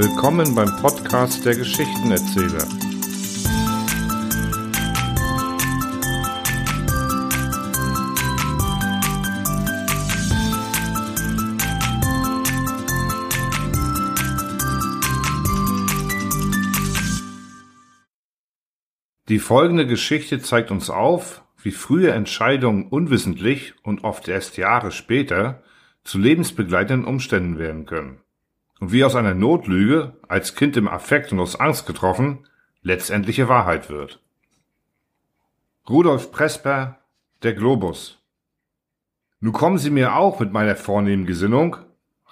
Willkommen beim Podcast der Geschichtenerzähler. Die folgende Geschichte zeigt uns auf, wie frühe Entscheidungen unwissentlich und oft erst Jahre später zu lebensbegleitenden Umständen werden können. Und wie aus einer Notlüge, als Kind im Affekt und aus Angst getroffen, letztendliche Wahrheit wird. Rudolf Presper, der Globus. Nun kommen Sie mir auch mit meiner vornehmen Gesinnung,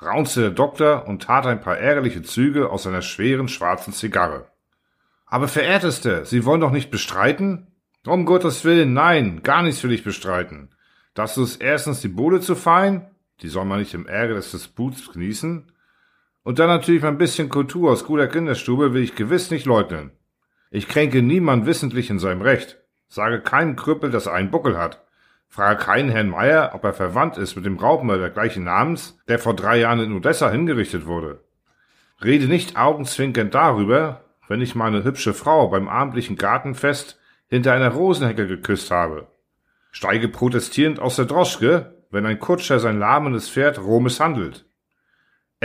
raunzte der Doktor und tat ein paar ärgerliche Züge aus seiner schweren schwarzen Zigarre. Aber verehrteste, Sie wollen doch nicht bestreiten? Um Gottes Willen, nein, gar nichts will ich bestreiten. Das ist erstens die Bude zu fein, die soll man nicht im Ärger des Disputs genießen. Und dann natürlich ein bisschen Kultur aus guter Kinderstube will ich gewiss nicht leugnen. Ich kränke niemand wissentlich in seinem Recht. Sage keinem Krüppel, dass er einen Buckel hat. Frage keinen Herrn Meier, ob er verwandt ist mit dem Raubmörder gleichen Namens, der vor drei Jahren in Odessa hingerichtet wurde. Rede nicht augenzwinkernd darüber, wenn ich meine hübsche Frau beim abendlichen Gartenfest hinter einer Rosenhecke geküsst habe. Steige protestierend aus der Droschke, wenn ein Kutscher sein lahmendes Pferd roh misshandelt.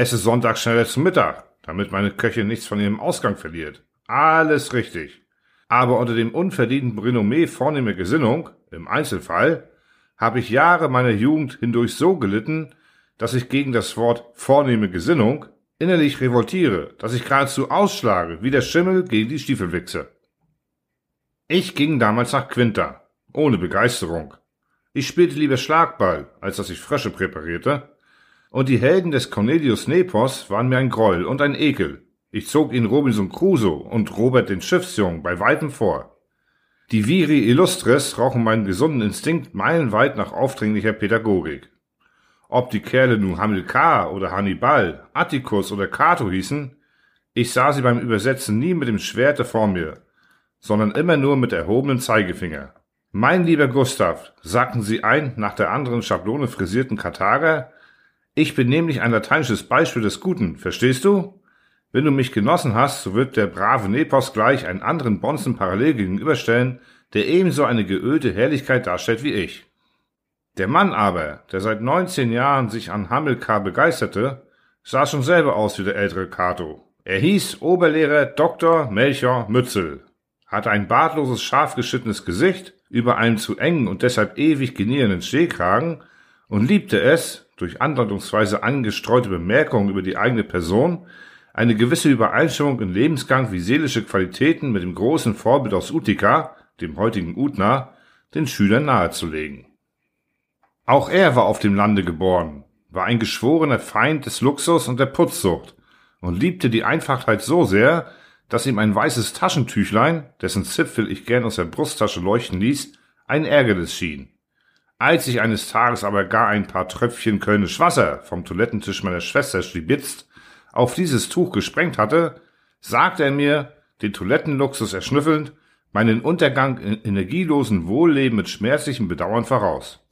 Esse Sonntag schneller zum Mittag, damit meine Köchin nichts von ihrem Ausgang verliert. Alles richtig. Aber unter dem unverdienten Renommee vornehmer Gesinnung, im Einzelfall, habe ich Jahre meiner Jugend hindurch so gelitten, dass ich gegen das Wort vornehme Gesinnung innerlich revoltiere, dass ich geradezu ausschlage, wie der Schimmel gegen die Stiefelwichse. Ich ging damals nach Quinta, ohne Begeisterung. Ich spielte lieber Schlagball, als dass ich Frösche präparierte, und die Helden des Cornelius Nepos waren mir ein Groll und ein Ekel. Ich zog ihnen Robinson Crusoe und Robert den Schiffsjungen bei weitem vor. Die Viri Illustres rauchen meinen gesunden Instinkt meilenweit nach aufdringlicher Pädagogik. Ob die Kerle nun Hamilkar oder Hannibal, Atticus oder Cato hießen, ich sah sie beim Übersetzen nie mit dem Schwerte vor mir, sondern immer nur mit erhobenem Zeigefinger. Mein lieber Gustav, sagten sie ein nach der anderen Schablone frisierten Karthager, ich bin nämlich ein lateinisches Beispiel des Guten, verstehst du? Wenn du mich genossen hast, so wird der brave Nepos gleich einen anderen Bonzen parallel gegenüberstellen, der ebenso eine geölte Herrlichkeit darstellt wie ich. Der Mann aber, der seit 19 Jahren sich an Hamilkar begeisterte, sah schon selber aus wie der ältere Cato. Er hieß Oberlehrer Dr. Melchior Mützel, hatte ein bartloses, scharf geschnittenes Gesicht über einem zu engen und deshalb ewig genierenden Stehkragen und liebte es, durch andeutungsweise angestreute Bemerkungen über die eigene Person, eine gewisse Übereinstimmung in Lebensgang wie seelische Qualitäten mit dem großen Vorbild aus Utica, dem heutigen Utna, den Schülern nahezulegen. Auch er war auf dem Lande geboren, war ein geschworener Feind des Luxus und der Putzsucht und liebte die Einfachheit so sehr, dass ihm ein weißes Taschentüchlein, dessen Zipfel ich gern aus der Brusttasche leuchten ließ, ein Ärgernis schien. Als ich eines Tages aber gar ein paar Tröpfchen Kölnisch Wasser vom Toilettentisch meiner Schwester schlibitzt auf dieses Tuch gesprengt hatte, sagte er mir, den Toilettenluxus erschnüffelnd, meinen Untergang in energielosen Wohlleben mit schmerzlichem Bedauern voraus.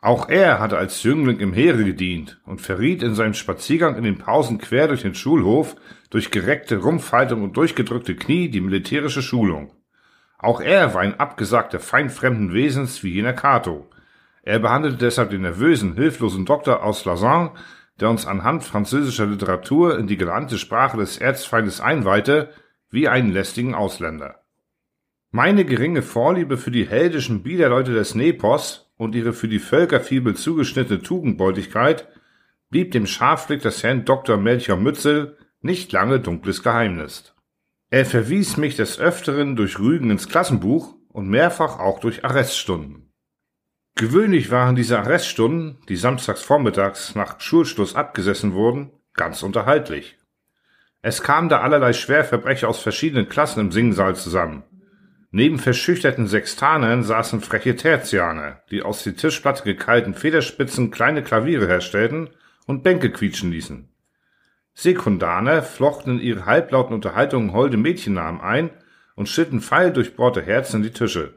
Auch er hatte als Jüngling im Heere gedient und verriet in seinem Spaziergang in den Pausen quer durch den Schulhof durch gereckte Rumpfhaltung und durchgedrückte Knie die militärische Schulung. Auch er war ein abgesagter Feind fremden Wesens wie jener Cato. Er behandelte deshalb den nervösen, hilflosen Doktor aus Lausanne, der uns anhand französischer Literatur in die gelernte Sprache des Erzfeindes einweihte, wie einen lästigen Ausländer. Meine geringe Vorliebe für die heldischen Biederleute des Nepos und ihre für die Völkerfibel zugeschnittene Tugendbeutigkeit blieb dem Scharfblick des Herrn Dr. Melchior Mützel nicht lange dunkles Geheimnis. Er verwies mich des Öfteren durch Rügen ins Klassenbuch und mehrfach auch durch Arreststunden. Gewöhnlich waren diese Arreststunden, die samstags vormittags nach Schulschluss abgesessen wurden, ganz unterhaltlich. Es kamen da allerlei Schwerverbrecher aus verschiedenen Klassen im Singsaal zusammen, Neben verschüchterten Sextanern saßen freche Tertianer, die aus die Tischplatte gekeilten Federspitzen kleine Klaviere herstellten und Bänke quietschen ließen. Sekundaner flochten in ihre halblauten Unterhaltungen holde Mädchennamen ein und schritten pfeildurchbohrte Herzen in die Tische.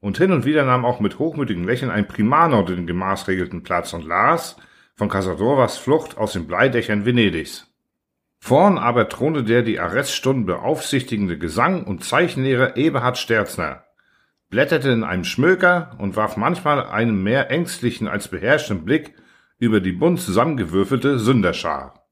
Und hin und wieder nahm auch mit hochmütigen Lächeln ein Primaner den gemaßregelten Platz und las von Casadoras Flucht aus den Bleidächern Venedigs. Vorn aber thronte der die Arreststunden beaufsichtigende Gesang- und Zeichenlehrer Eberhard Sterzner, blätterte in einem Schmöker und warf manchmal einen mehr ängstlichen als beherrschten Blick über die bunt zusammengewürfelte Sünderschar.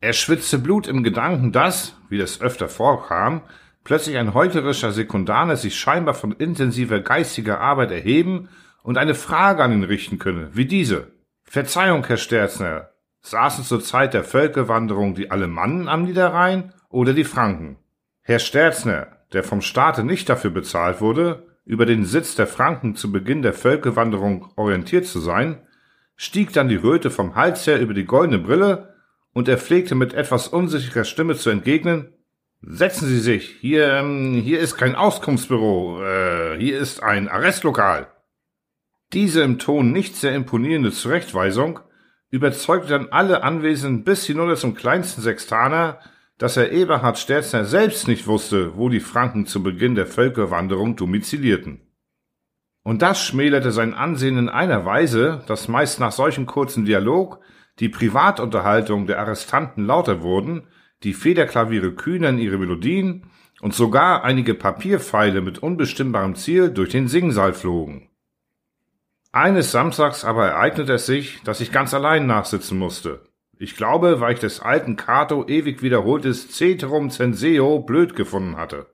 Er schwitzte Blut im Gedanken, dass, wie das öfter vorkam, plötzlich ein heuchlerischer Sekundaner sich scheinbar von intensiver geistiger Arbeit erheben und eine Frage an ihn richten könne, wie diese. Verzeihung, Herr Sterzner, saßen zur Zeit der Völkerwanderung die Alemannen am Niederrhein oder die Franken? Herr Sterzner, der vom Staate nicht dafür bezahlt wurde, über den Sitz der Franken zu Beginn der Völkerwanderung orientiert zu sein, stieg dann die Röte vom Hals her über die goldene Brille und er pflegte mit etwas unsicherer Stimme zu entgegnen, Setzen Sie sich, hier, ähm, hier ist kein Auskunftsbüro, äh, hier ist ein Arrestlokal. Diese im Ton nicht sehr imponierende Zurechtweisung überzeugte dann alle Anwesenden bis hinunter zum kleinsten Sextaner, dass Herr Eberhard Sterzner selbst nicht wusste, wo die Franken zu Beginn der Völkerwanderung domizilierten. Und das schmälerte sein Ansehen in einer Weise, dass meist nach solchem kurzen Dialog die Privatunterhaltung der Arrestanten lauter wurden, die Federklaviere kühnern ihre Melodien und sogar einige Papierpfeile mit unbestimmbarem Ziel durch den Singsaal flogen. Eines Samstags aber ereignete es sich, dass ich ganz allein nachsitzen musste. Ich glaube, weil ich des alten Cato ewig wiederholtes Ceterum censeo blöd gefunden hatte.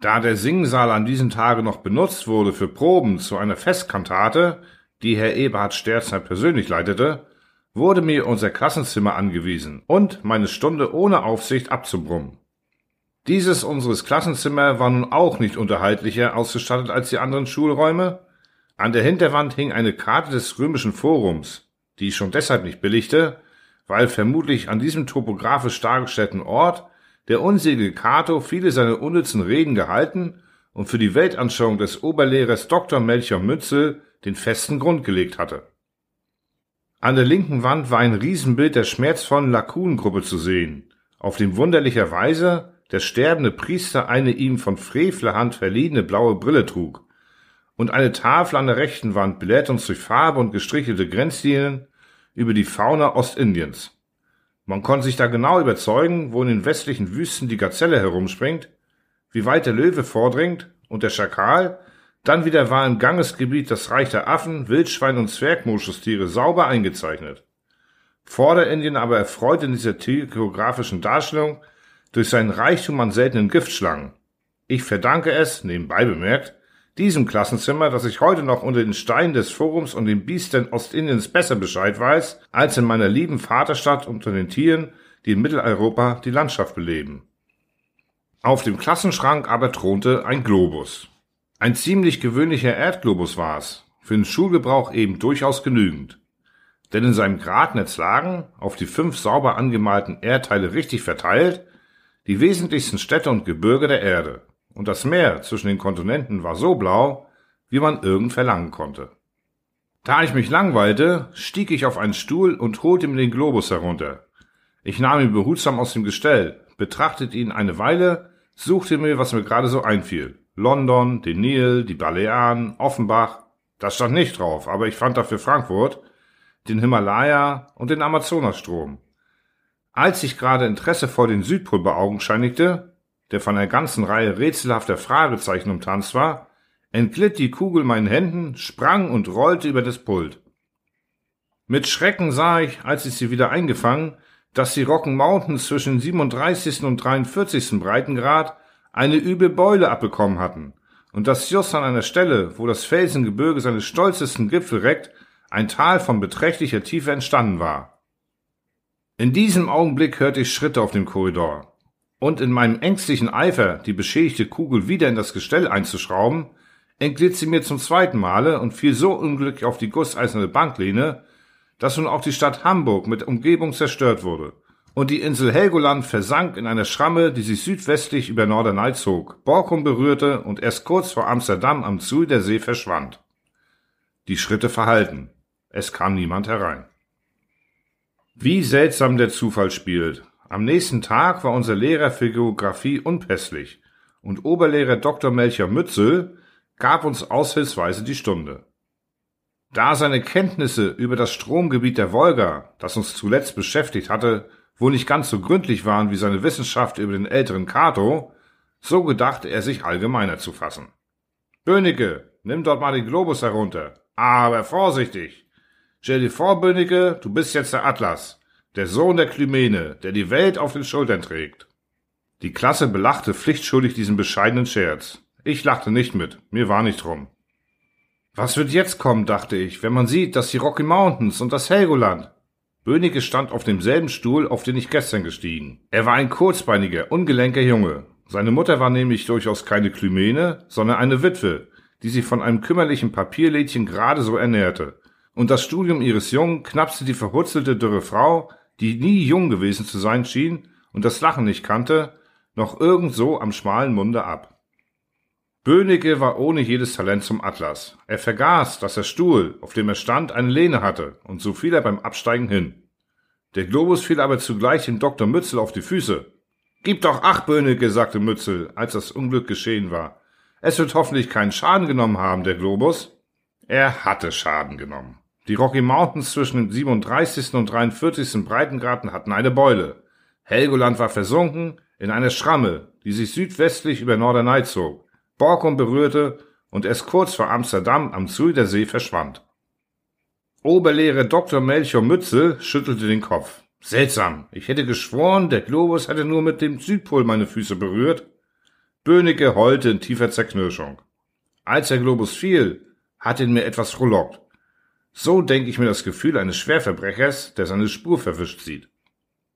Da der Singsaal an diesem Tage noch benutzt wurde für Proben zu einer Festkantate, die Herr Eberhard Sterzner persönlich leitete, wurde mir unser Klassenzimmer angewiesen und meine Stunde ohne Aufsicht abzubrummen. Dieses unseres Klassenzimmer war nun auch nicht unterhaltlicher ausgestattet als die anderen Schulräume. An der Hinterwand hing eine Karte des römischen Forums, die ich schon deshalb nicht billigte, weil vermutlich an diesem topografisch dargestellten Ort der unselige Cato viele seiner unnützen Reden gehalten und für die Weltanschauung des Oberlehrers Dr. Melchior Mützel den festen Grund gelegt hatte. An der linken Wand war ein Riesenbild der schmerzvollen Lakunengruppe zu sehen, auf dem wunderlicherweise der sterbende Priester eine ihm von Frevlerhand verliehene blaue Brille trug, und eine Tafel an der rechten Wand belehrt uns durch Farbe und gestrichelte Grenzlinien über die Fauna Ostindiens. Man konnte sich da genau überzeugen, wo in den westlichen Wüsten die Gazelle herumspringt, wie weit der Löwe vordringt und der Schakal, dann wieder war im Gangesgebiet das Reich der Affen, Wildschwein und Zwergmoschustiere sauber eingezeichnet. Vorderindien aber erfreut in dieser geografischen Darstellung durch seinen Reichtum an seltenen Giftschlangen. Ich verdanke es, nebenbei bemerkt, diesem Klassenzimmer, dass ich heute noch unter den Steinen des Forums und den Biestern Ostindiens besser Bescheid weiß, als in meiner lieben Vaterstadt unter den Tieren, die in Mitteleuropa die Landschaft beleben. Auf dem Klassenschrank aber thronte ein Globus. Ein ziemlich gewöhnlicher Erdglobus war's, für den Schulgebrauch eben durchaus genügend. Denn in seinem Gradnetz lagen, auf die fünf sauber angemalten Erdteile richtig verteilt, die wesentlichsten Städte und Gebirge der Erde und das Meer zwischen den Kontinenten war so blau, wie man irgend verlangen konnte. Da ich mich langweilte, stieg ich auf einen Stuhl und holte mir den Globus herunter. Ich nahm ihn behutsam aus dem Gestell, betrachtete ihn eine Weile, suchte mir, was mir gerade so einfiel. London, den Nil, die Balearen, Offenbach. Das stand nicht drauf, aber ich fand dafür Frankfurt, den Himalaya und den Amazonasstrom. Als ich gerade Interesse vor den Südpol beaugenscheinigte, der von einer ganzen Reihe rätselhafter Fragezeichen umtanzt war, entglitt die Kugel meinen Händen, sprang und rollte über das Pult. Mit Schrecken sah ich, als ich sie wieder eingefangen, dass die Rocken Mountains zwischen 37. und 43. Breitengrad eine üble Beule abbekommen hatten und dass just an einer Stelle, wo das Felsengebirge seine stolzesten Gipfel reckt, ein Tal von beträchtlicher Tiefe entstanden war. In diesem Augenblick hörte ich Schritte auf dem Korridor und in meinem ängstlichen Eifer, die beschädigte Kugel wieder in das Gestell einzuschrauben, entglitt sie mir zum zweiten Male und fiel so unglücklich auf die gusseiserne Banklehne, dass nun auch die Stadt Hamburg mit Umgebung zerstört wurde und die Insel Helgoland versank in einer Schramme, die sich südwestlich über Norderney zog, Borkum berührte und erst kurz vor Amsterdam am See verschwand. Die Schritte verhallten. Es kam niemand herein. Wie seltsam der Zufall spielt. Am nächsten Tag war unser Lehrer für Geographie unpässlich und Oberlehrer Dr. Melcher Mützel gab uns aushilfsweise die Stunde. Da seine Kenntnisse über das Stromgebiet der Wolga, das uns zuletzt beschäftigt hatte, wohl nicht ganz so gründlich waren wie seine Wissenschaft über den älteren Cato, so gedachte er sich allgemeiner zu fassen. Böhnecke, nimm dort mal den Globus herunter. Aber vorsichtig. Stell dir vor, Böhnecke, du bist jetzt der Atlas, der Sohn der Klymene, der die Welt auf den Schultern trägt. Die Klasse belachte pflichtschuldig diesen bescheidenen Scherz. Ich lachte nicht mit, mir war nicht drum. Was wird jetzt kommen, dachte ich, wenn man sieht, dass die Rocky Mountains und das Helgoland. Böhnecke stand auf demselben Stuhl, auf den ich gestern gestiegen. Er war ein kurzbeiniger, ungelenker Junge. Seine Mutter war nämlich durchaus keine Klymene, sondern eine Witwe, die sich von einem kümmerlichen Papierlädchen gerade so ernährte. Und das Studium ihres Jungen knapste die verhutzelte, dürre Frau, die nie jung gewesen zu sein schien und das Lachen nicht kannte, noch irgend so am schmalen Munde ab. Böhnecke war ohne jedes Talent zum Atlas. Er vergaß, dass der Stuhl, auf dem er stand, eine Lehne hatte, und so fiel er beim Absteigen hin. Der Globus fiel aber zugleich dem Dr. Mützel auf die Füße. Gib doch acht, Böhnecke, sagte Mützel, als das Unglück geschehen war. Es wird hoffentlich keinen Schaden genommen haben, der Globus. Er hatte Schaden genommen. Die Rocky Mountains zwischen dem 37. und 43. Breitengraden hatten eine Beule. Helgoland war versunken in eine Schramme, die sich südwestlich über Norderney zog. Borkum berührte und erst kurz vor Amsterdam am Zuidersee verschwand. Oberlehrer Dr. Melchior Mützel schüttelte den Kopf. Seltsam, ich hätte geschworen, der Globus hätte nur mit dem Südpol meine Füße berührt. Böhnecke heulte in tiefer Zerknirschung. Als der Globus fiel, hat ihn mir etwas frohlockt. So denke ich mir das Gefühl eines Schwerverbrechers, der seine Spur verwischt sieht.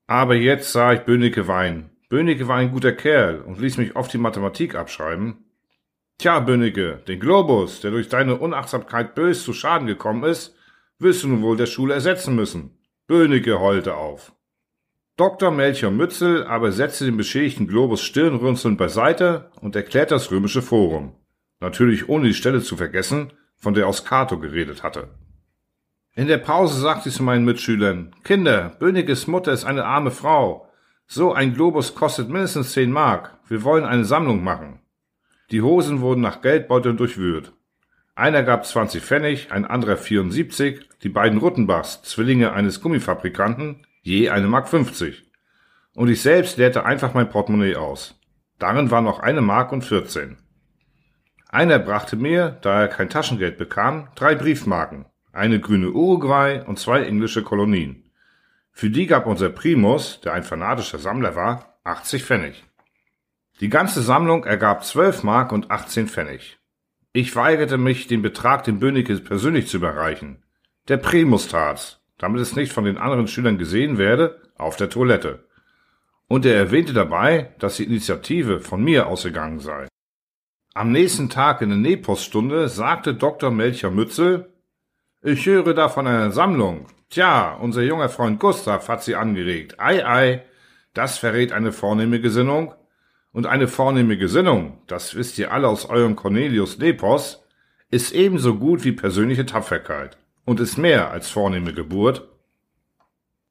Aber jetzt sah ich Böhnecke weinen. Böhnecke war ein guter Kerl und ließ mich oft die Mathematik abschreiben. Tja, Bönnecke, den Globus, der durch deine Unachtsamkeit bös zu Schaden gekommen ist, wirst du nun wohl der Schule ersetzen müssen. Bönnecke heulte auf. Dr. Melchior Mützel aber setzte den beschädigten Globus stirnrunzelnd beiseite und erklärte das römische Forum. Natürlich ohne die Stelle zu vergessen, von der aus Cato geredet hatte. In der Pause sagte ich zu meinen Mitschülern, Kinder, Böniges Mutter ist eine arme Frau. So ein Globus kostet mindestens zehn Mark. Wir wollen eine Sammlung machen. Die Hosen wurden nach Geldbeuteln durchwühlt. Einer gab 20 Pfennig, ein anderer 74, die beiden Ruttenbachs, Zwillinge eines Gummifabrikanten, je eine Mark 50. Und ich selbst leerte einfach mein Portemonnaie aus. Darin war noch eine Mark und 14. Einer brachte mir, da er kein Taschengeld bekam, drei Briefmarken, eine grüne Uruguay und zwei englische Kolonien. Für die gab unser Primus, der ein fanatischer Sammler war, 80 Pfennig. Die ganze Sammlung ergab 12 Mark und 18 Pfennig. Ich weigerte mich, den Betrag dem Bönnecke persönlich zu überreichen. Der Primus tat's, damit es nicht von den anderen Schülern gesehen werde, auf der Toilette. Und er erwähnte dabei, dass die Initiative von mir ausgegangen sei. Am nächsten Tag in der Nepos-Stunde sagte Dr. Melcher Mützel, ich höre da von einer Sammlung. Tja, unser junger Freund Gustav hat sie angeregt. Ei, ei, das verrät eine vornehme Gesinnung. Und eine vornehme Gesinnung, das wisst ihr alle aus eurem Cornelius Nepos, ist ebenso gut wie persönliche Tapferkeit und ist mehr als vornehme Geburt.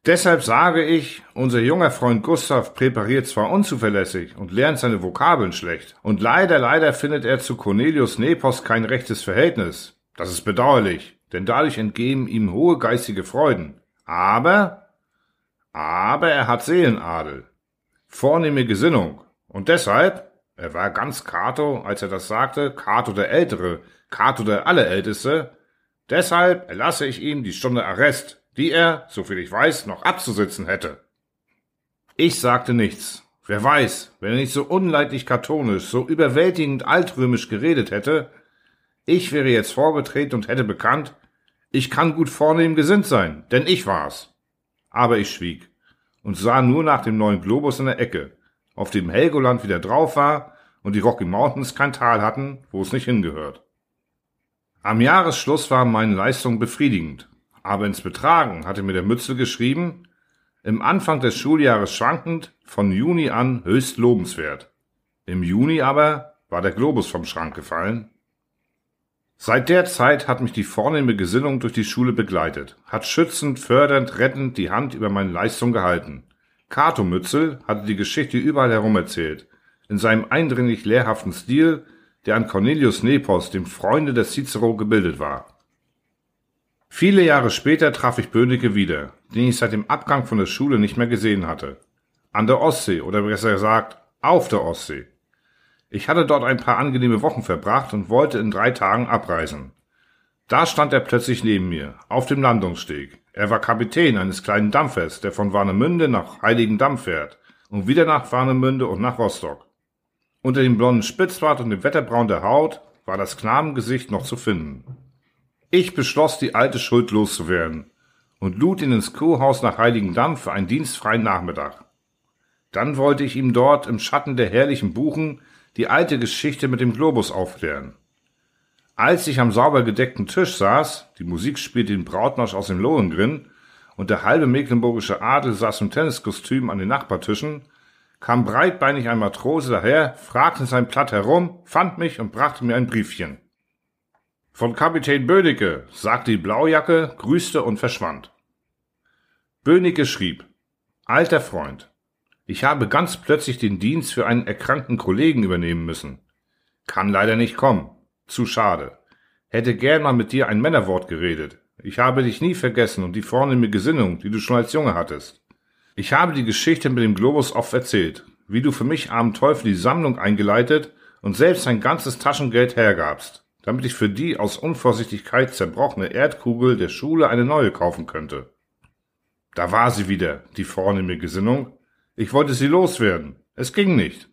Deshalb sage ich, unser junger Freund Gustav präpariert zwar unzuverlässig und lernt seine Vokabeln schlecht, und leider, leider findet er zu Cornelius Nepos kein rechtes Verhältnis. Das ist bedauerlich, denn dadurch entgehen ihm hohe geistige Freuden. Aber, aber er hat Seelenadel, vornehme Gesinnung, und deshalb, er war ganz Cato, als er das sagte, Cato der Ältere, Cato der Allerälteste, deshalb erlasse ich ihm die Stunde Arrest, die er, soviel ich weiß, noch abzusitzen hätte. Ich sagte nichts. Wer weiß, wenn er nicht so unleidlich katholisch, so überwältigend altrömisch geredet hätte, ich wäre jetzt vorgetreten und hätte bekannt, ich kann gut vornehm gesinnt sein, denn ich war's. Aber ich schwieg und sah nur nach dem neuen Globus in der Ecke, auf dem Helgoland wieder drauf war und die Rocky Mountains kein Tal hatten, wo es nicht hingehört. Am Jahresschluss waren meine Leistungen befriedigend, aber ins Betragen hatte mir der Mützel geschrieben, im Anfang des Schuljahres schwankend, von Juni an höchst lobenswert. Im Juni aber war der Globus vom Schrank gefallen. Seit der Zeit hat mich die vornehme Gesinnung durch die Schule begleitet, hat schützend, fördernd, rettend die Hand über meine Leistung gehalten. Cato Mützel hatte die Geschichte überall herum erzählt, in seinem eindringlich lehrhaften Stil, der an Cornelius Nepos, dem Freunde des Cicero, gebildet war. Viele Jahre später traf ich Böhnecke wieder, den ich seit dem Abgang von der Schule nicht mehr gesehen hatte. An der Ostsee oder besser gesagt auf der Ostsee. Ich hatte dort ein paar angenehme Wochen verbracht und wollte in drei Tagen abreisen. Da stand er plötzlich neben mir, auf dem Landungssteg. Er war Kapitän eines kleinen Dampfers, der von Warnemünde nach Heiligendamm fährt und wieder nach Warnemünde und nach Rostock. Unter dem blonden Spitzbart und dem Wetterbraun der Haut war das Knabengesicht noch zu finden. Ich beschloss, die alte Schuld loszuwerden und lud ihn ins Kurhaus nach Heiligendamm für einen dienstfreien Nachmittag. Dann wollte ich ihm dort im Schatten der herrlichen Buchen die alte Geschichte mit dem Globus aufklären. Als ich am sauber gedeckten Tisch saß, die Musik spielte den Brautmarsch aus dem Lohengrin und der halbe mecklenburgische Adel saß im Tenniskostüm an den Nachbartischen, kam breitbeinig ein Matrose daher, fragte sein Platt herum, fand mich und brachte mir ein Briefchen. Von Kapitän Böhnecke, sagte die Blaujacke, grüßte und verschwand. Böhnecke schrieb, Alter Freund, ich habe ganz plötzlich den Dienst für einen erkrankten Kollegen übernehmen müssen. Kann leider nicht kommen. Zu schade. Hätte gern mal mit dir ein Männerwort geredet. Ich habe dich nie vergessen und die vornehme Gesinnung, die du schon als Junge hattest. Ich habe die Geschichte mit dem Globus oft erzählt, wie du für mich armen Teufel die Sammlung eingeleitet und selbst dein ganzes Taschengeld hergabst damit ich für die aus Unvorsichtigkeit zerbrochene Erdkugel der Schule eine neue kaufen könnte. Da war sie wieder, die vornehme Gesinnung. Ich wollte sie loswerden. Es ging nicht.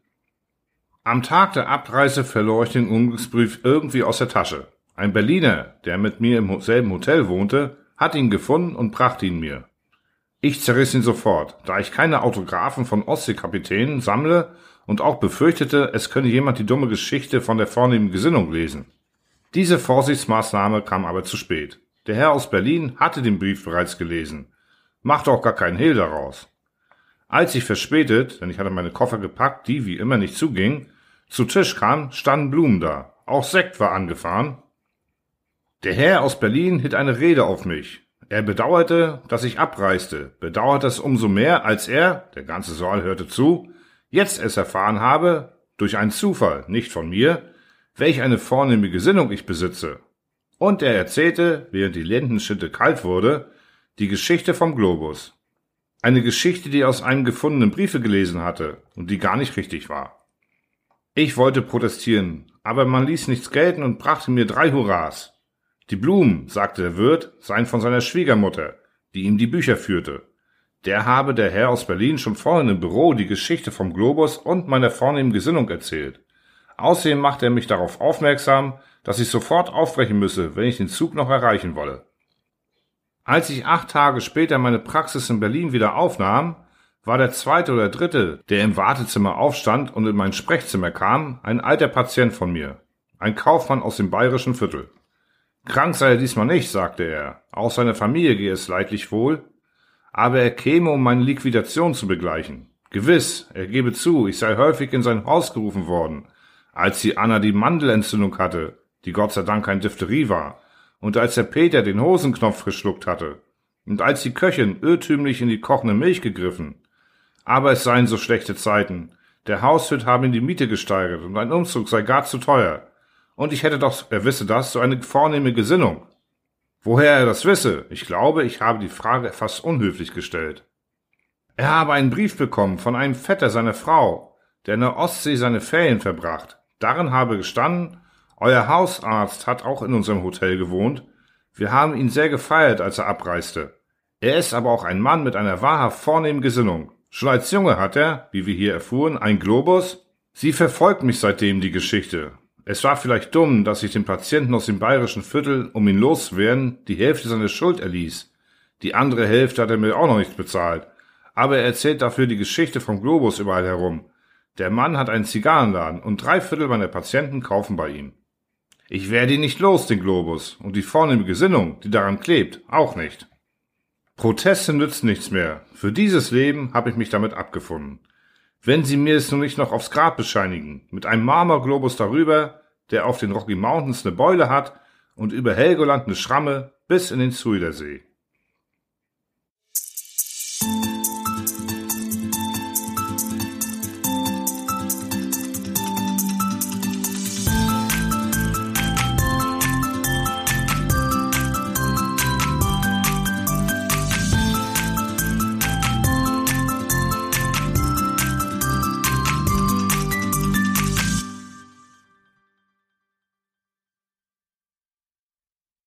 Am Tag der Abreise verlor ich den Unglücksbrief irgendwie aus der Tasche. Ein Berliner, der mit mir im selben Hotel wohnte, hat ihn gefunden und brachte ihn mir. Ich zerriss ihn sofort, da ich keine Autographen von Ostseekapitänen sammle und auch befürchtete, es könne jemand die dumme Geschichte von der vornehmen Gesinnung lesen. Diese Vorsichtsmaßnahme kam aber zu spät. Der Herr aus Berlin hatte den Brief bereits gelesen, machte auch gar keinen Hehl daraus. Als ich verspätet, denn ich hatte meine Koffer gepackt, die wie immer nicht zugingen, zu Tisch kam, standen Blumen da. Auch Sekt war angefahren. Der Herr aus Berlin hielt eine Rede auf mich. Er bedauerte, dass ich abreiste, bedauerte es umso mehr, als er, der ganze Saal hörte zu, jetzt es erfahren habe, durch einen Zufall, nicht von mir, welch eine vornehme Gesinnung ich besitze. Und er erzählte, während die Lendenschnitte kalt wurde, die Geschichte vom Globus. Eine Geschichte, die er aus einem gefundenen Briefe gelesen hatte und die gar nicht richtig war. Ich wollte protestieren, aber man ließ nichts gelten und brachte mir drei Hurras. Die Blumen, sagte der Wirt, seien von seiner Schwiegermutter, die ihm die Bücher führte. Der habe der Herr aus Berlin schon vorhin im Büro die Geschichte vom Globus und meiner vornehmen Gesinnung erzählt. Außerdem macht er mich darauf aufmerksam, dass ich sofort aufbrechen müsse, wenn ich den Zug noch erreichen wolle. Als ich acht Tage später meine Praxis in Berlin wieder aufnahm, war der zweite oder dritte, der im Wartezimmer aufstand und in mein Sprechzimmer kam, ein alter Patient von mir, ein Kaufmann aus dem bayerischen Viertel. Krank sei er diesmal nicht, sagte er, auch seiner Familie gehe es leidlich wohl, aber er käme, um meine Liquidation zu begleichen. Gewiss, er gebe zu, ich sei häufig in sein Haus gerufen worden, als die Anna die Mandelentzündung hatte, die Gott sei Dank kein Diphtherie war, und als der Peter den Hosenknopf geschluckt hatte, und als die Köchin irrtümlich in die kochende Milch gegriffen. Aber es seien so schlechte Zeiten. Der Hauswirt habe ihm die Miete gesteigert und ein Umzug sei gar zu teuer. Und ich hätte doch, er wisse das, so eine vornehme Gesinnung. Woher er das wisse, ich glaube, ich habe die Frage fast unhöflich gestellt. Er habe einen Brief bekommen von einem Vetter seiner Frau, der in der Ostsee seine Ferien verbracht. Darin habe gestanden, euer Hausarzt hat auch in unserem Hotel gewohnt. Wir haben ihn sehr gefeiert, als er abreiste. Er ist aber auch ein Mann mit einer wahrhaft vornehmen Gesinnung. Schon als Junge hat er, wie wir hier erfuhren, ein Globus. Sie verfolgt mich seitdem die Geschichte. Es war vielleicht dumm, dass ich dem Patienten aus dem bayerischen Viertel, um ihn loszuwerden, die Hälfte seiner Schuld erließ. Die andere Hälfte hat er mir auch noch nicht bezahlt. Aber er erzählt dafür die Geschichte vom Globus überall herum. Der Mann hat einen Zigarrenladen und drei Viertel meiner Patienten kaufen bei ihm. Ich werde ihn nicht los, den Globus, und die vornehme Gesinnung, die daran klebt, auch nicht. Proteste nützen nichts mehr. Für dieses Leben habe ich mich damit abgefunden. Wenn Sie mir es nun nicht noch aufs Grab bescheinigen, mit einem Marmorglobus darüber, der auf den Rocky Mountains eine Beule hat und über Helgoland eine Schramme bis in den Zuidersee.